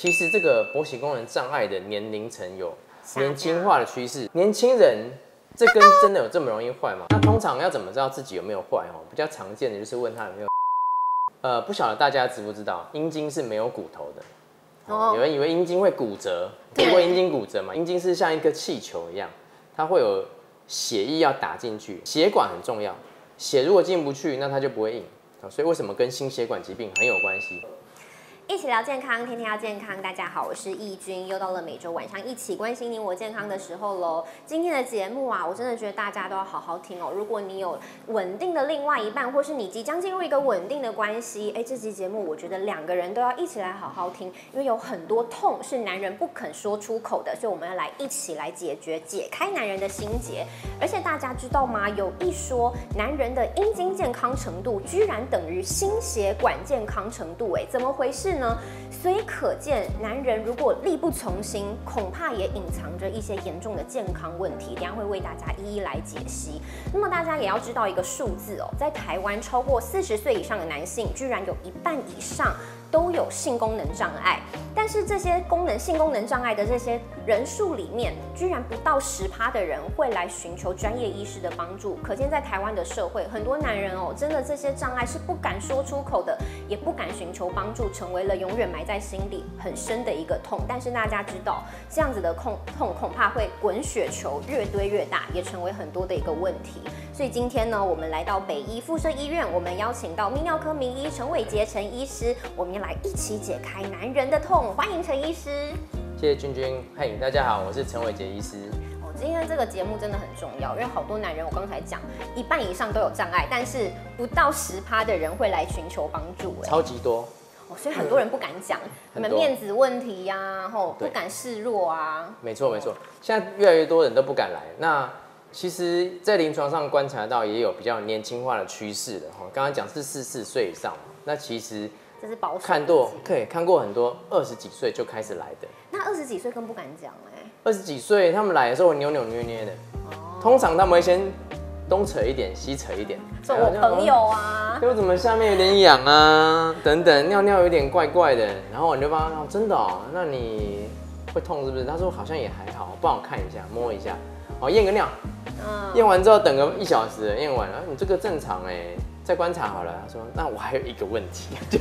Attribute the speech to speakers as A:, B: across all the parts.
A: 其实这个勃起功能障碍的年龄层有年轻化的趋势，年轻人这根真的有这么容易坏吗？那 通常要怎么知道自己有没有坏？哦，比较常见的就是问他有没有，呃，不晓得大家知不知道，阴茎是没有骨头的。哦，有人以为阴茎会骨折，听过阴茎骨折吗？阴茎是像一个气球一样，它会有血液要打进去，血管很重要，血如果进不去，那它就不会硬。所以为什么跟心血管疾病很有关系？
B: 一起聊健康，天天要健康。大家好，我是易君，又到了每周晚上一起关心你我健康的时候喽。今天的节目啊，我真的觉得大家都要好好听哦。如果你有稳定的另外一半，或是你即将进入一个稳定的关系，哎，这期节目我觉得两个人都要一起来好好听，因为有很多痛是男人不肯说出口的，所以我们要来一起来解决、解开男人的心结。而且大家知道吗？有一说，男人的阴茎健康程度居然等于心血管健康程度，哎，怎么回事？呢所以可见，男人如果力不从心，恐怕也隐藏着一些严重的健康问题。等下会为大家一一来解析。那么大家也要知道一个数字哦，在台湾超过四十岁以上的男性，居然有一半以上。都有性功能障碍，但是这些功能性功能障碍的这些人数里面，居然不到十趴的人会来寻求专业医师的帮助。可见在台湾的社会，很多男人哦，真的这些障碍是不敢说出口的，也不敢寻求帮助，成为了永远埋在心里很深的一个痛。但是大家知道，这样子的痛痛恐怕会滚雪球，越堆越大，也成为很多的一个问题。所以今天呢，我们来到北医附设医院，我们邀请到泌尿科名医陈伟杰陈医师，我们。来一起解开男人的痛，欢迎陈医师。
A: 谢谢君君，嘿，大家好，我是陈伟杰医师。
B: 哦，今天这个节目真的很重要，因为好多男人，我刚才讲，一半以上都有障碍，但是不到十趴的人会来寻求帮助，
A: 超级多。
B: 哦，所以很多人不敢讲，你们面子问题呀，吼，不敢示弱啊。
A: 没错没错，现在越来越多人都不敢来。那其实，在临床上观察到，也有比较年轻化的趋势的哈。刚刚讲是四十岁以上，那其实。
B: 这是保守。
A: 看过，可以看过很多二十几岁就开始来的。
B: 那二十几岁更不敢讲哎。
A: 二十几岁他们来的时候扭扭捏捏的，通常他们会先东扯一点，西扯一点。
B: 说我朋友啊。
A: 又怎么下面有点痒啊？等等，尿尿有点怪怪的。然后我就帮他，真的哦？那你会痛是不是？他说好像也还好，帮我看一下，摸一下。哦，验个尿。嗯。验完之后等个一小时，验完了，你这个正常哎。再观察好了，他说：“那我还有一个问题。”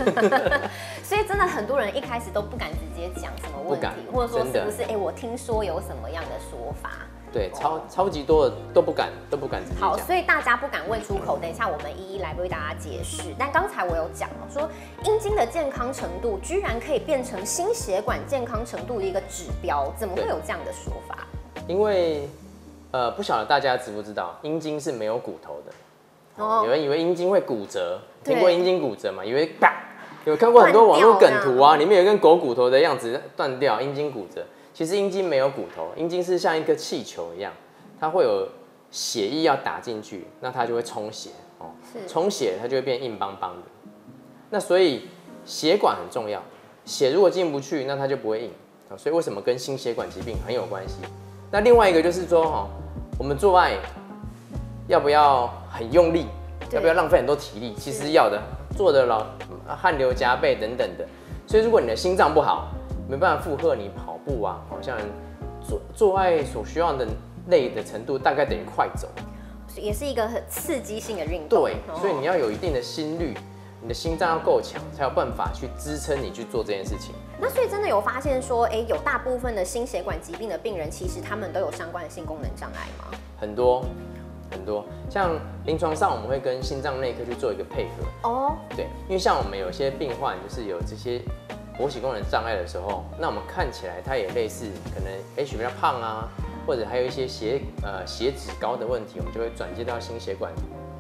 B: 所以真的很多人一开始都不敢直接讲什么问题，或者说是不是？哎，我听说有什么样的说法？
A: 对，超超级多的都不敢，都不敢直接
B: 好，所以大家不敢问出口。等一下我们一一来为大家解释。但刚才我有讲了，说阴茎的健康程度居然可以变成心血管健康程度的一个指标，怎么会有这样的说法？
A: 因为呃，不晓得大家知不知道，阴茎是没有骨头的。哦有人以为阴茎会骨折，听过阴茎骨折吗？以为啪，有看过很多网络梗图啊，里面有根狗骨头的样子断掉，阴茎骨折。其实阴茎没有骨头，阴茎是像一个气球一样，它会有血液要打进去，那它就会充血哦，充血它就会变硬邦邦的。那所以血管很重要，血如果进不去，那它就不会硬所以为什么跟心血管疾病很有关系？那另外一个就是说哈，我们做爱。要不要很用力？要不要浪费很多体力？其实要的，做的老汗流浃背等等的。所以如果你的心脏不好，没办法负荷你跑步啊，好像做做爱所需要的累的程度，大概等于快走，
B: 也是一个很刺激性的运动。
A: 对，所以你要有一定的心率，你的心脏要够强，才有办法去支撑你去做这件事情。
B: 那所以真的有发现说，哎，有大部分的心血管疾病的病人，其实他们都有相关的性功能障碍吗？
A: 很多。很多像临床上，我们会跟心脏内科去做一个配合哦。对，因为像我们有些病患，就是有这些勃起功能障碍的时候，那我们看起来他也类似，可能 H 比较胖啊，或者还有一些血呃血脂高的问题，我们就会转接到心血管。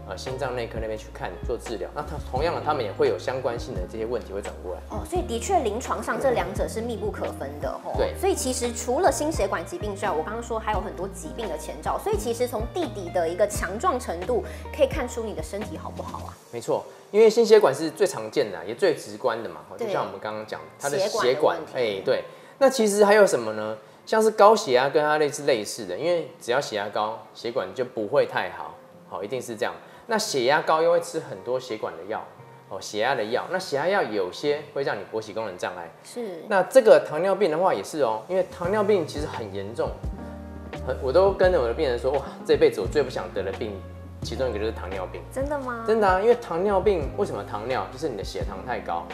A: 呃，心脏内科那边去看做治疗，那他同样的，他们也会有相关性的这些问题会转过来。
B: 哦，所以的确临床上这两者是密不可分的哦。
A: 对，
B: 所以其实除了心血管疾病之外，我刚刚说还有很多疾病的前兆，所以其实从弟弟的一个强壮程度可以看出你的身体好不好啊？
A: 没错，因为心血管是最常见的，也最直观的嘛。就像我们刚刚讲，
B: 它的血管，
A: 哎，对。那其实还有什么呢？像是高血压跟它类似类似的，因为只要血压高，血管就不会太好，好，一定是这样。那血压高又会吃很多血管的药，哦血压的药。那血压药有些会让你勃起功能障碍。
B: 是。
A: 那这个糖尿病的话也是哦，因为糖尿病其实很严重，很我都跟着我的病人说，哇，这辈子我最不想得的病，其中一个就是糖尿病。
B: 真的吗？
A: 真的啊，因为糖尿病为什么糖尿？就是你的血糖太高，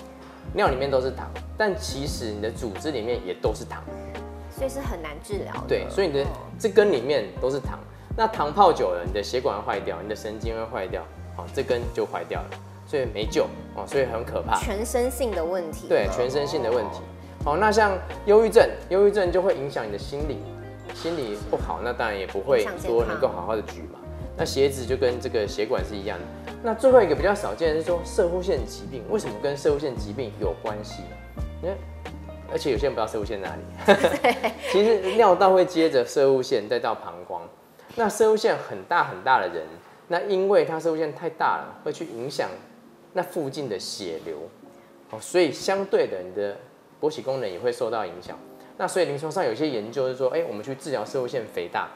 A: 尿里面都是糖，但其实你的组织里面也都是糖。
B: 所以是很难治疗的。
A: 对，所以你的这根里面都是糖，那糖泡久了，你的血管会坏掉，你的神经会坏掉，哦，这根就坏掉了，所以没救哦，所以很可怕。
B: 全身性的问题。
A: 对，全身性的问题。好，那像忧郁症，忧郁症就会影响你的心理，心理不好，那当然也不会说能够好好的举嘛。那鞋子就跟这个血管是一样的。那最后一个比较少见的是说射护腺疾病，为什么跟射护腺疾病有关系？因为而且有些人不知道射物线哪里，其实尿道会接着射物线，再到膀胱。那射物线很大很大的人，那因为他射物线太大了，会去影响那附近的血流，哦，所以相对的，你的勃起功能也会受到影响。那所以临床上有一些研究是说，哎，我们去治疗射物线肥大，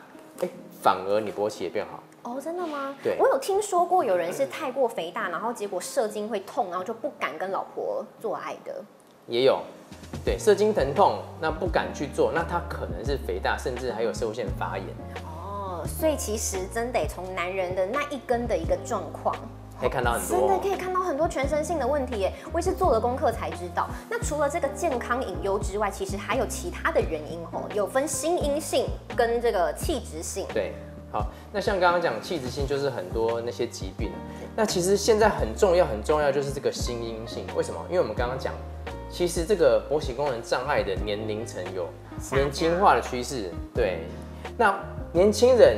A: 哎，反而你勃起也变好。
B: 哦，真的吗？
A: 对，
B: 我有听说过有人是太过肥大，然后结果射精会痛，然后就不敢跟老婆做爱的。
A: 也有。对，射精疼痛，那不敢去做，那他可能是肥大，甚至还有射线发炎。
B: 哦，所以其实真得从男人的那一根的一个状况，
A: 可以看到很多，
B: 真的可以看到很多全身性的问题耶。我也是做了功课才知道，那除了这个健康隐忧之外，其实还有其他的原因哦，有分心因性跟这个气质性。
A: 对，好，那像刚刚讲气质性，就是很多那些疾病。那其实现在很重要很重要就是这个心因性，为什么？因为我们刚刚讲。其实这个勃起功能障碍的年龄层有年轻化的趋势，对。那年轻人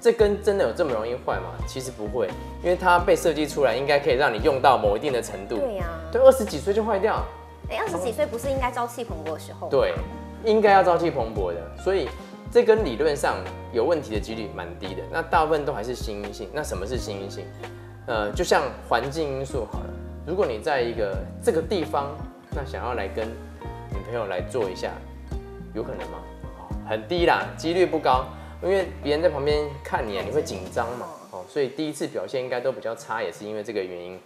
A: 这根真的有这么容易坏吗？其实不会，因为它被设计出来应该可以让你用到某一定的程度。
B: 对呀。
A: 对，二十几岁就坏掉。
B: 哎，二十几岁不是应该朝气蓬勃的时候？
A: 对，应该要朝气蓬勃的。所以这根理论上有问题的几率蛮低的。那大部分都还是心因性。那什么是心因性？呃，就像环境因素好了。如果你在一个这个地方。那想要来跟女朋友来做一下，有可能吗？很低啦，几率不高，因为别人在旁边看你啊，你会紧张嘛，哦，所以第一次表现应该都比较差，也是因为这个原因。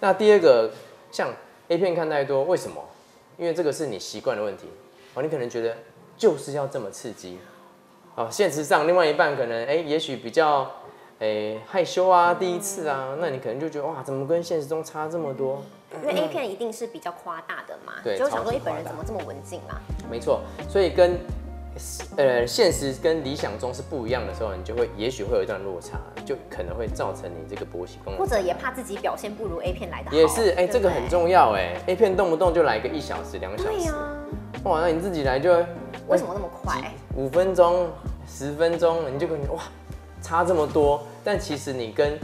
A: 那第二个，像 A 片看太多，为什么？因为这个是你习惯的问题，哦，你可能觉得就是要这么刺激，哦，现实上另外一半可能，哎，也许比较。哎，害羞啊，第一次啊，那你可能就觉得哇，怎么跟现实中差这么多？
B: 因为 A 片一定是比较夸大的嘛，
A: 对，
B: 就想说你本人怎么这么文静嘛？
A: 没错，所以跟呃现实跟理想中是不一样的时候，你就会也许会有一段落差，就可能会造成你这个勃起功能，
B: 或者也怕自己表现不如 A 片来的好。
A: 也是，哎，这个很重要哎，A 片动不动就来个一小时、两小时，
B: 对呀，
A: 哇，那你自己来就
B: 为什么那么快？
A: 五分钟、十分钟，你就可能哇。差这么多，但其实你跟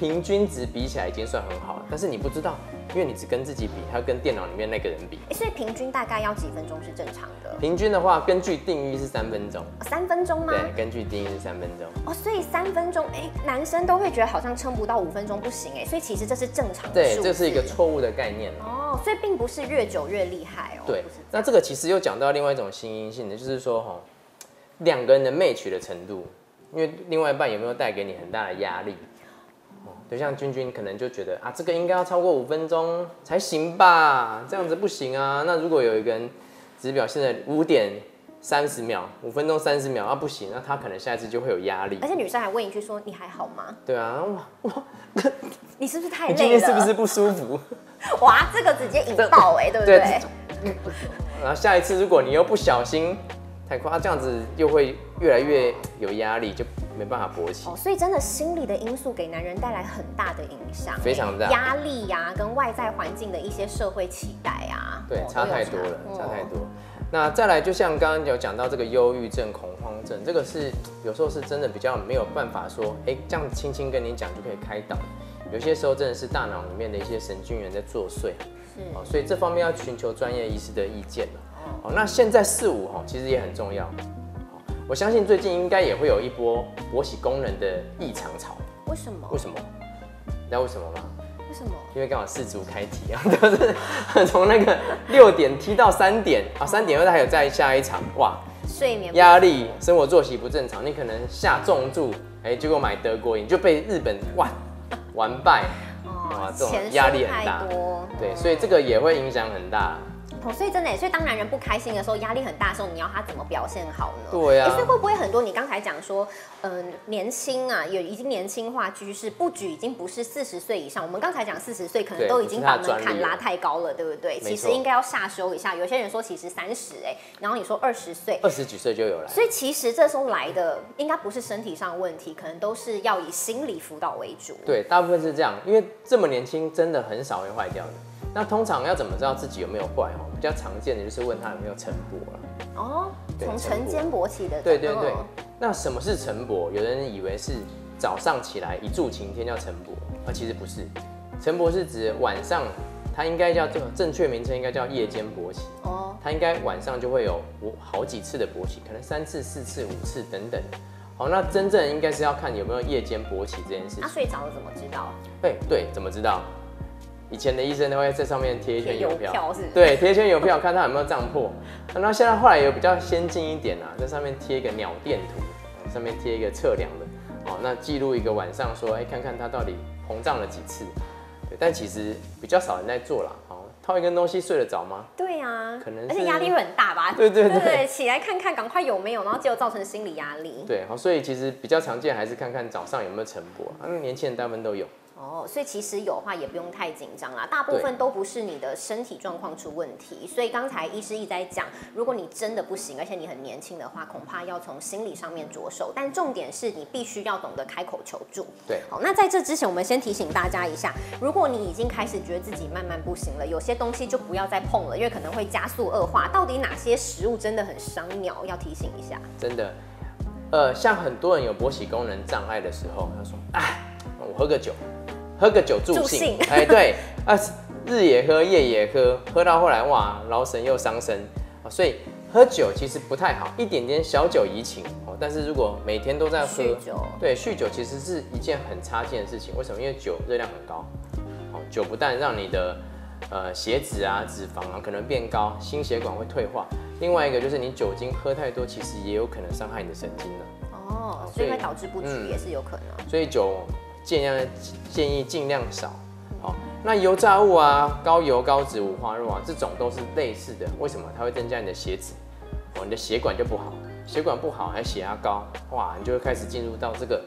A: 平均值比起来已经算很好了。但是你不知道，因为你只跟自己比，还要跟电脑里面那个人比。
B: 所以平均大概要几分钟是正常的？
A: 平均的话，根据定义是三分钟。
B: 三分钟吗？
A: 对，根据定义是三分钟。
B: 哦，所以三分钟，哎，男生都会觉得好像撑不到五分钟不行，哎，所以其实这是正常的。
A: 对，这是一个错误的概念
B: 哦，所以并不是越久越厉害哦。
A: 对，那这个其实又讲到另外一种新因性的，就是说哈，两个人的 match 的程度。因为另外一半有没有带给你很大的压力？哦，就像君君可能就觉得啊，这个应该要超过五分钟才行吧，这样子不行啊。那如果有一个人只表现在五点三十秒，五分钟三十秒啊，不行，那他可能下一次就会有压力。
B: 而且女生还问一句说：“你还好吗？”
A: 对啊，哇哇，
B: 你是不是太累了？
A: 今天是不是不舒服？
B: 哇，这个直接引爆哎，对不对？
A: 然后下一次如果你又不小心。太夸，这样子又会越来越有压力，就没办法勃起。哦，
B: 所以真的心理的因素给男人带来很大的影响，
A: 非常大。
B: 压力呀，跟外在环境的一些社会期待啊，
A: 对，差太多了，差太多。那再来，就像刚刚有讲到这个忧郁症、恐慌症，这个是有时候是真的比较没有办法说，哎，这样轻轻跟你讲就可以开导。有些时候真的是大脑里面的一些神经元在作祟，是哦，所以这方面要寻求专业医师的意见了。哦，那现在四五哈，其实也很重要。我相信最近应该也会有一波国企工人的异常潮。
B: 为什么？
A: 为什么？你知道为什么吗？
B: 为什么？
A: 因为刚好四足开踢啊，都是从那个六点踢到三点啊，三点后还有再下一场哇，
B: 睡眠
A: 压力、生活作息不正常，你可能下重注，哎，结果买德国赢就被日本哇完败。哇，这种压力很大，对，所以这个也会影响很大。
B: 哦，所以真的，所以当男人不开心的时候，压力很大的时候，你要他怎么表现好呢？
A: 对呀。
B: 所以会不会很多？你刚才讲说，嗯，年轻啊，有已经年轻化趋势，不举已经不是四十岁以上。我们刚才讲四十岁，可能都已经把门槛拉太高了，对不对？其实应该要下修一下。有些人说，其实三十哎，然后你说二十岁，
A: 二十几岁就有了。
B: 所以其实这时候来的，应该不是身体上问题，可能都是要以心理辅导为主。
A: 对，大部分是这样，因为这么年轻，真的很少会坏掉的。那通常要怎么知道自己有没有坏？哦，比较常见的就是问他有没有晨勃了。
B: 哦，从晨间勃起的。
A: 对对对。那什么是晨勃？有人以为是早上起来一柱擎天叫晨勃，啊，其实不是。晨勃是指晚上，它应该叫做正确名称应该叫夜间勃起。哦。它应该晚上就会有好几次的勃起，可能三次、四次、五次等等。好，那真正应该是要看有没有夜间勃起这件事情。他
B: 睡着了怎么知道？
A: 对对，怎么知道？以前的医生都会在上面贴一圈
B: 邮票，是
A: 对，贴一圈邮票，看他有没有胀破。那现在后来有比较先进一点啊，在上面贴一个鸟电图，上面贴一个测量的，哦，那记录一个晚上，说，哎，看看他到底膨胀了几次。对，但其实比较少人在做啦。哦，套一根东西睡得着吗？
B: 对呀，
A: 可能，
B: 而且压力会很大吧？
A: 对对对，
B: 起来看看，赶快有没有，然后结果造成心理压力。
A: 对，好，所以其实比较常见还是看看早上有没有晨勃，因为年轻人大部分都有。
B: 哦，所以其实有话也不用太紧张啦，大部分都不是你的身体状况出问题。所以刚才医师一直在讲，如果你真的不行，而且你很年轻的话，恐怕要从心理上面着手。但重点是你必须要懂得开口求助。
A: 对，
B: 好，那在这之前，我们先提醒大家一下，如果你已经开始觉得自己慢慢不行了，有些东西就不要再碰了，因为可能会加速恶化。到底哪些食物真的很伤鸟？要提醒一下。
A: 真的，呃，像很多人有勃起功能障碍的时候，他说，哎，我喝个酒。喝个酒助兴，哎，对啊，日也喝，夜也喝，喝到后来哇，劳神又伤身啊，所以喝酒其实不太好，一点点小酒怡情哦。但是如果每天都在喝，对，酗酒其实是一件很差劲的事情。为什么？因为酒热量很高，哦，酒不但让你的呃血脂啊、脂肪啊可能变高，心血管会退化。另外一个就是你酒精喝太多，其实也有可能伤害你的神经了。
B: 哦，所以会导致不举也是有可能。
A: 所以酒。尽量建议尽量少，好，那油炸物啊、高油高脂五花肉啊，这种都是类似的。为什么？它会增加你的血脂，哦，你的血管就不好，血管不好还血压高，哇，你就会开始进入到这个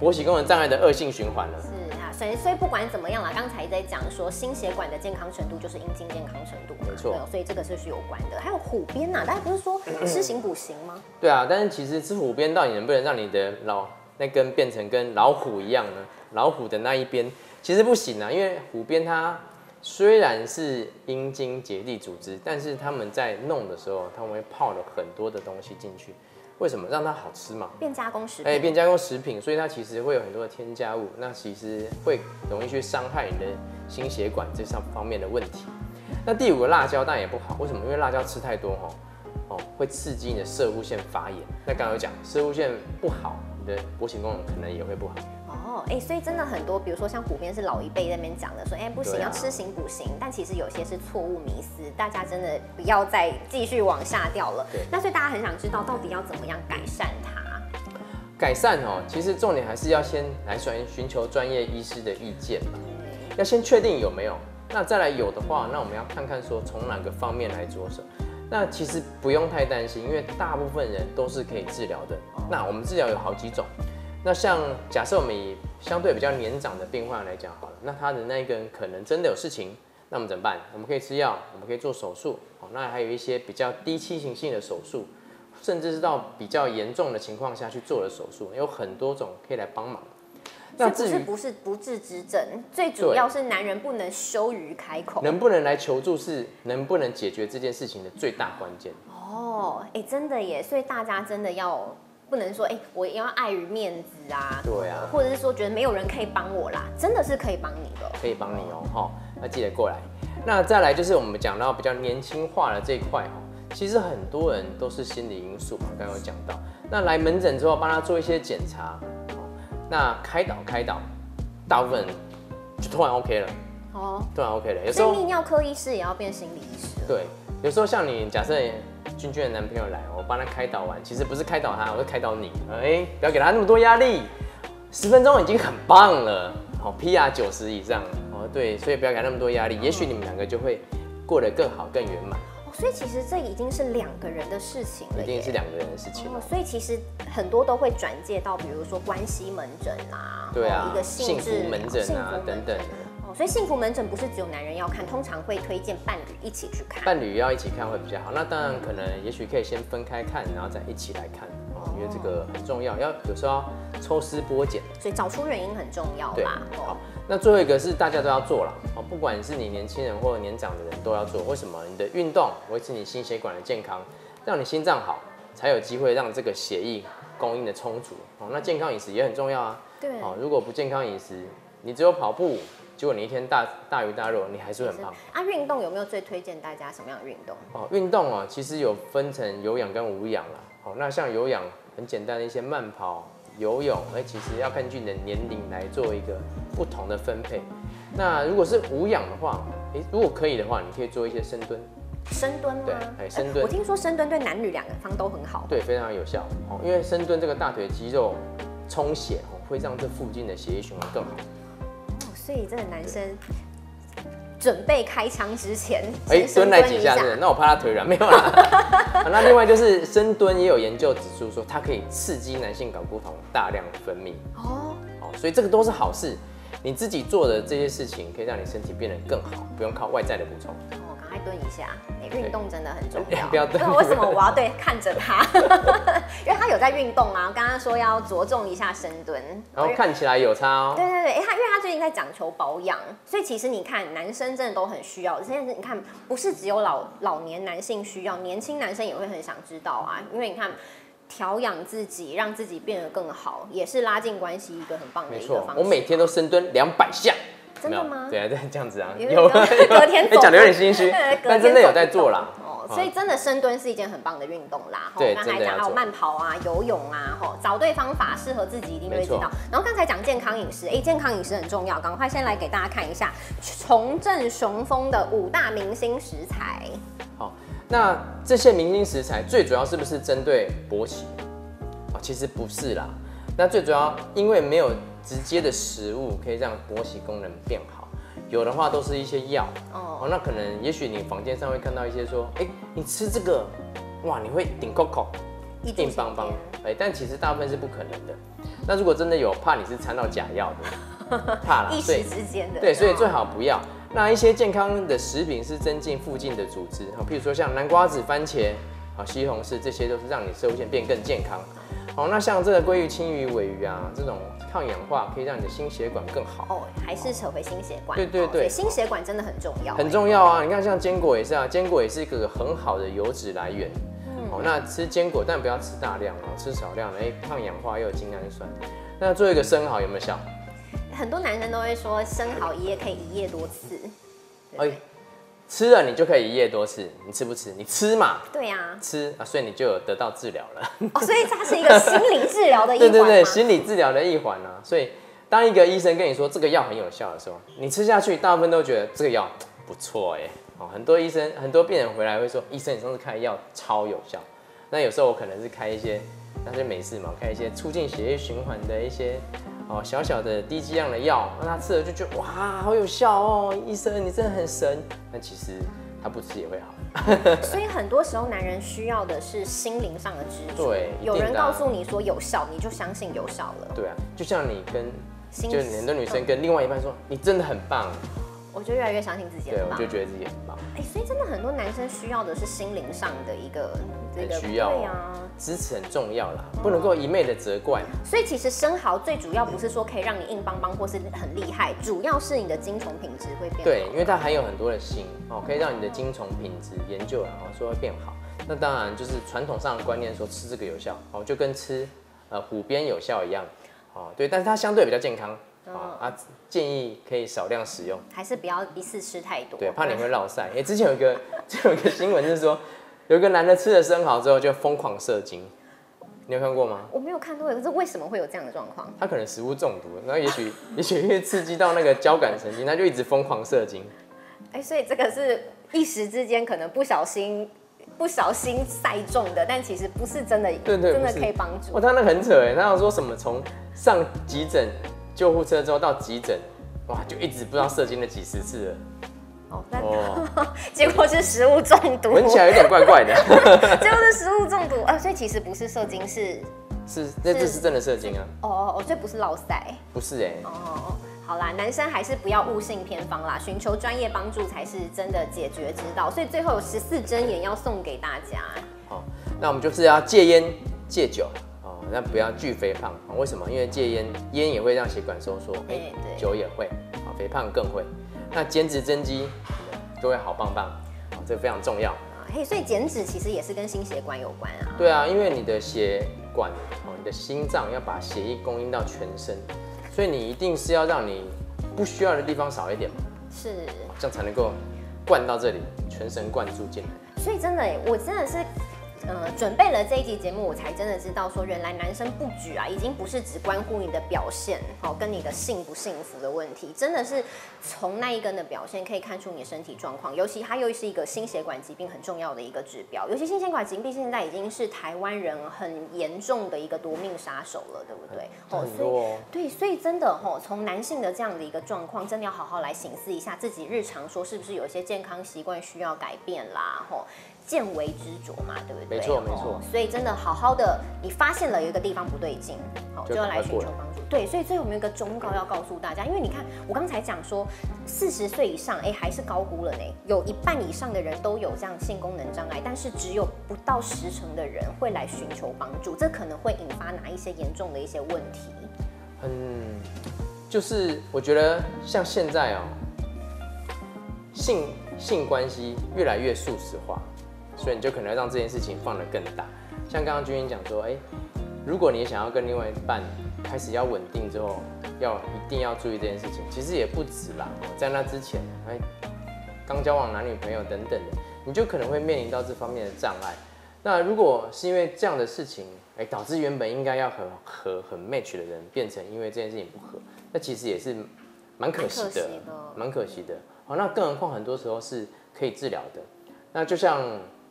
A: 勃起功能障碍的恶性循环了。
B: 是啊，所以所以不管怎么样啦，刚才在讲说心血管的健康程度就是阴茎健康程度，
A: 没错，
B: 所以这个是是有关的。还有虎鞭呐，大家不是说 吃行补行吗？
A: 对啊，但是其实吃虎鞭到底能不能让你的老那根变成跟老虎一样呢？老虎的那一边其实不行啊，因为虎鞭它虽然是阴茎结缔组织，但是他们在弄的时候，他们会泡了很多的东西进去。为什么？让它好吃嘛？
B: 变加工食品。哎，
A: 变加工食品，所以它其实会有很多的添加物，那其实会容易去伤害你的心血管这上方面的问题。那第五个辣椒当然也不好，为什么？因为辣椒吃太多哦，哦，会刺激你的射护腺发炎。那刚刚有讲，射护腺不好，你的勃起功能可能也会不好。
B: 哦，哎，所以真的很多，比如说像普遍是老一辈那边讲的，说，哎，不行，要吃行补行，但其实有些是错误迷思，大家真的不要再继续往下掉了。对那所以大家很想知道，到底要怎么样改善它？
A: 改善哦，其实重点还是要先来寻寻求专业医师的意见嘛，要先确定有没有，那再来有的话，那我们要看看说从哪个方面来着手。那其实不用太担心，因为大部分人都是可以治疗的。那我们治疗有好几种。那像假设我们以相对比较年长的病患来讲好了，那他的那一个人可能真的有事情，那我们怎么办？我们可以吃药，我们可以做手术，哦，那还有一些比较低侵行性的手术，甚至是到比较严重的情况下去做的手术，有很多种可以来帮忙。
B: 那至于不是不治之症，最主要是男人不能羞于开口，
A: 能不能来求助是能不能解决这件事情的最大关键。
B: 哦，哎，真的耶，所以大家真的要。不能说哎，我要碍于面子啊，
A: 对啊，
B: 或者是说觉得没有人可以帮我啦，真的是可以帮你的，
A: 可以帮你哦，哈，那记得过来。那再来就是我们讲到比较年轻化的这一块哦，其实很多人都是心理因素嘛，刚刚有讲到。那来门诊之后帮他做一些检查，那开导开导，大部分就突然 OK 了，哦，突然 OK 了。
B: 有时候泌尿科医师也要变心理医师。
A: 对，有时候像你假设。君君的男朋友来，我帮他开导完，其实不是开导他，我是开导你。哎，不要给他那么多压力，十分钟已经很棒了。好，PR 九十以上，哦，对，所以不要给他那么多压力，也许你们两个就会过得更好、更圆满。
B: 所以其实这已经是两个人的事情了，
A: 一定是两个人的事情。
B: 所以其实很多都会转介到，比如说关系门诊啊，
A: 对啊，
B: 一个
A: 幸福门诊啊等等。
B: 哦，所以幸福门诊不是只有男人要看，通常会推荐伴侣一起去看。
A: 伴侣要一起看会比较好。那当然可能也许可以先分开看，然后再一起来看。因为这个很重要，要有时候要抽丝剥茧，
B: 所以找出原因很重要啦。
A: 好，那最后一个是大家都要做了，哦，不管是你年轻人或者年长的人都要做。为什么？你的运动维持你心血管的健康，让你心脏好，才有机会让这个血液供应的充足。哦，那健康饮食也很重要啊。
B: 对。
A: 哦，如果不健康饮食，你只有跑步，结果你一天大大鱼大肉，你还是很胖。
B: 啊，运动有没有最推荐大家什么样的运动？
A: 哦，运动哦，其实有分成有氧跟无氧啦。哦，那像有氧。很简单的一些慢跑、游泳，哎，其实要根据你的年龄来做一个不同的分配。那如果是无氧的话，哎，如果可以的话，你可以做一些深蹲。
B: 深蹲吗？
A: 对，哎，深蹲。
B: 我听说深蹲对男女两个方都很好。
A: 对，非常有效。哦，因为深蹲这个大腿肌肉充血，哦，会让这附近的血液循环更好。
B: 哦，所以这个男生。准备开枪之前，
A: 哎，蹲来几下是？那我怕他腿软，没有啦。那另外就是深蹲，也有研究指出说，它可以刺激男性睾固酮大量分泌。哦，哦，所以这个都是好事。你自己做的这些事情，可以让你身体变得更好，不用靠外在的补充。
B: 快蹲一下，哎，运动真的很重要。
A: 不要蹲。
B: 为什么我要对看着他？因为他有在运动啊。刚刚说要着重一下深蹲，
A: 然后看起来有差哦。
B: 对对对，哎，他因为他最近在讲求保养，所以其实你看，男生真的都很需要。现在你看，不是只有老老年男性需要，年轻男生也会很想知道啊。因为你看，调养自己，让自己变得更好，也是拉近关系一个很棒的一个方式。
A: 我每天都深蹲两百下。
B: 真的吗？
A: 对啊，对，这样子啊，
B: 有隔天
A: 讲的有点心虚，但真的有在做啦。
B: 哦，所以真的深蹲是一件很棒的运动啦。
A: 对，
B: 刚才讲还有慢跑啊、游泳啊，吼，找对方法，适合自己一定会知道。然后刚才讲健康饮食，哎，健康饮食很重要，赶快先来给大家看一下重振雄风的五大明星食材。
A: 好，那这些明星食材最主要是不是针对勃起？啊，其实不是啦。那最主要因为没有。直接的食物可以让勃起功能变好，有的话都是一些药哦。那可能也许你房间上会看到一些说，哎，你吃这个，哇，你会顶 coco，
B: 硬邦邦，
A: 哎，但其实大部分是不可能的。那如果真的有，怕你是掺到假药的，怕了，
B: 一时之间的，
A: 对，所以最好不要。那一些健康的食品是增进附近的组织，好，譬如说像南瓜子、番茄，好，西红柿，这些都是让你射线变更健康。好，那像这个鲑鱼、青鱼、尾鱼啊，这种。抗氧化可以让你的心血管更好哦，
B: 还是扯回心血管。
A: 对对对，
B: 心血管真的很重要，
A: 很重要啊！你看，像坚果也是啊，坚果也是一个很好的油脂来源。哦，那吃坚果，但不要吃大量哦，吃少量的，哎，抗氧化又有精氨酸。那做一个生蚝有没有效？
B: 很多男生都会说，生蚝一夜可以一夜多次。哎。
A: 吃了你就可以一夜多次，你吃不吃？你吃嘛。
B: 对呀。
A: 吃啊，所以你就有得到治疗了。
B: 哦，所以它是一个心理治疗的一环。
A: 对对对，心理治疗的一环啊。所以当一个医生跟你说这个药很有效的时候，你吃下去，大部分都觉得这个药不错哎。哦，很多医生、很多病人回来会说，医生你上次开的药超有效。那有时候我可能是开一些，那就没事嘛，开一些促进血液循环的一些。哦，小小的低剂量的药，那他吃了就觉得哇，好有效哦！医生，你真的很神。但其实他不吃也会好。
B: 所以很多时候，男人需要的是心灵上的支持。
A: 对，
B: 有人告诉你说有效，你就相信有效了。
A: 对啊，就像你跟，就很多女生跟另外一半说，你真的很棒。
B: 我就越来越相信自己，
A: 对，我就觉得自己很棒。
B: 哎，所以真的很多男生需要的是心灵上的一个这个
A: 需要啊，支持很重要啦，不能够一昧的责怪。
B: 所以其实生蚝最主要不是说可以让你硬邦邦或是很厉害，主要是你的精虫品质会变好。
A: 对，因为它含有很多的锌哦，可以让你的精虫品质研究然后说会变好。那当然就是传统上的观念说吃这个有效哦，就跟吃呃虎鞭有效一样哦，对，但是它相对比较健康。啊，建议可以少量使用，
B: 还是不要一次吃太多，
A: 对，怕你会落晒。哎，之前有一个，就有一个新闻，就是说有一个男的吃了生蚝之后就疯狂射精，你有看过吗？
B: 我没有看过，可是为什么会有这样的状况？
A: 他可能食物中毒，然后也许 也许因为刺激到那个交感神经，他就一直疯狂射精。
B: 哎，所以这个是一时之间可能不小心不小心晒中的，但其实不是真的，
A: 对对，
B: 真的可以帮助。
A: 哇，他那很扯哎，他要说什么从上急诊。救护车之后到急诊，哇，就一直不知道射精了几十次了。
B: 哦，那 结果是食物中毒，
A: 闻起来有点怪怪的。
B: 结果是食物中毒啊，所以其实不是射精，是
A: 是那这是真的射精啊。
B: 哦哦，所以不是落塞，
A: 不是哎。
B: 哦，好啦，男生还是不要误信偏方啦，寻求专业帮助才是真的解决之道。所以最后有十四真言要送给大家。
A: 好，那我们就是要戒烟、戒酒哦，那不要巨肥胖为什么？因为戒烟，烟也会让血管收缩，哎，酒也会，啊，肥胖更会。那减脂增肌，各位好棒棒，哦，这个非常重要啊。
B: 嘿，所以减脂其实也是跟心血管有关啊。
A: 对啊，因为你的血管哦，你的心脏要把血液供应到全身，所以你一定是要让你不需要的地方少一点嘛。
B: 是，
A: 这样才能够灌到这里，全神贯注进来。
B: 所以真的，我真的是。呃，准备了这一集节目，我才真的知道说，原来男生不举啊，已经不是只关乎你的表现，好，跟你的幸不幸福的问题，真的是从那一根的表现可以看出你的身体状况。尤其它又是一个心血管疾病很重要的一个指标，尤其心血管疾病现在已经是台湾人很严重的一个夺命杀手了，对不对？
A: 哦，所以
B: 对，所以真的吼，从男性的这样的一个状况，真的要好好来醒思一下自己日常说是不是有一些健康习惯需要改变啦，吼。见微知著嘛，对不
A: 对？没错没错。
B: 所以真的好好的，你发现了有一个地方不对劲，好就要来寻求帮助。对，所以最后我们有一个忠告要告诉大家，因为你看我刚才讲说，四十岁以上，哎，还是高估了呢。有一半以上的人都有这样性功能障碍，但是只有不到十成的人会来寻求帮助，这可能会引发哪一些严重的一些问题？
A: 嗯，就是我觉得像现在哦，性性关系越来越素食化。所以你就可能让这件事情放得更大，像刚刚君英讲说，哎，如果你想要跟另外一半开始要稳定之后，要一定要注意这件事情，其实也不止啦，在那之前，哎，刚交往男女朋友等等的，你就可能会面临到这方面的障碍。那如果是因为这样的事情，哎，导致原本应该要很和很 match 的人，变成因为这件事情不合，那其实也是蛮可惜的，蛮可惜的。好，那更何况很多时候是可以治疗的，那就像。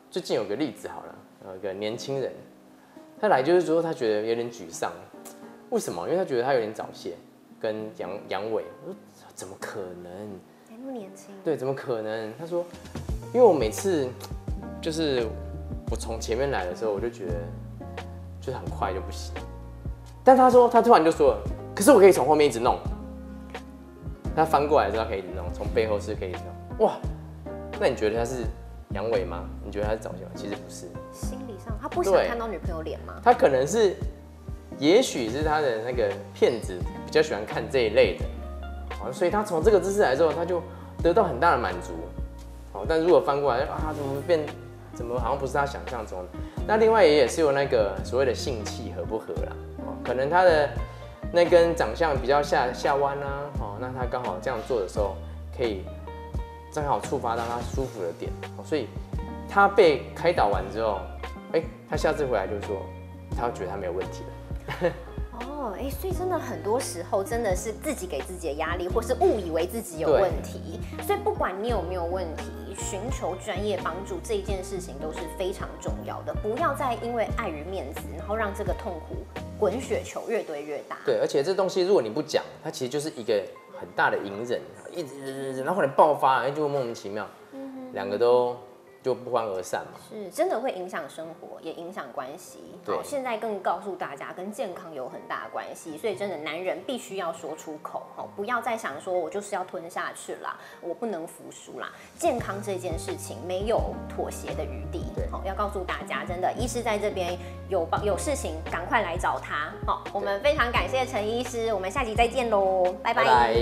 A: 最近有个例子好了，有一个年轻人，他来就是说他觉得有点沮丧，为什么？因为他觉得他有点早泄跟阳阳痿。我说怎么可能？
B: 还那么年轻？
A: 对，怎么可能？他说，因为我每次就是我从前面来的时候，我就觉得就是很快就不行。但他说他突然就说了，可是我可以从后面一直弄。他翻过来之后可以一直弄，从背后是可以弄。哇，那你觉得他是？阳痿吗？你觉得他是早泄吗？其实不是，
B: 心理上他不想看到女朋友脸吗？
A: 他可能是，也许是他的那个骗子比较喜欢看这一类的，好，所以他从这个姿势来之后，他就得到很大的满足，好，但如果翻过来啊，怎么变，怎么好像不是他想象中的？那另外也也是有那个所谓的性气合不合啦，哦，可能他的那根长相比较下下弯啊，哦，那他刚好这样做的时候可以。正好触发到他舒服的点，所以他被开导完之后，哎，他下次回来就说，他觉得他没有问题了。
B: 哦，哎，所以真的很多时候真的是自己给自己的压力，或是误以为自己有问题。所以不管你有没有问题，寻求专业帮助这一件事情都是非常重要的。不要再因为碍于面子，然后让这个痛苦滚雪球越堆越大。
A: 对，而且这东西如果你不讲，它其实就是一个很大的隐忍。一直，然后后来爆发，哎，就会莫名其妙，两个都就不欢而散嘛。
B: 是，真的会影响生活，也影响关系。
A: 对，
B: 现在更告诉大家，跟健康有很大的关系，所以真的男人必须要说出口，哦，不要再想说我就是要吞下去啦，我不能服输啦。健康这件事情没有妥协的余地。
A: 对，
B: 好，要告诉大家，真的，医师在这边有帮有事情，赶快来找他。好，我们非常感谢陈医师，我们下集再见喽，拜拜。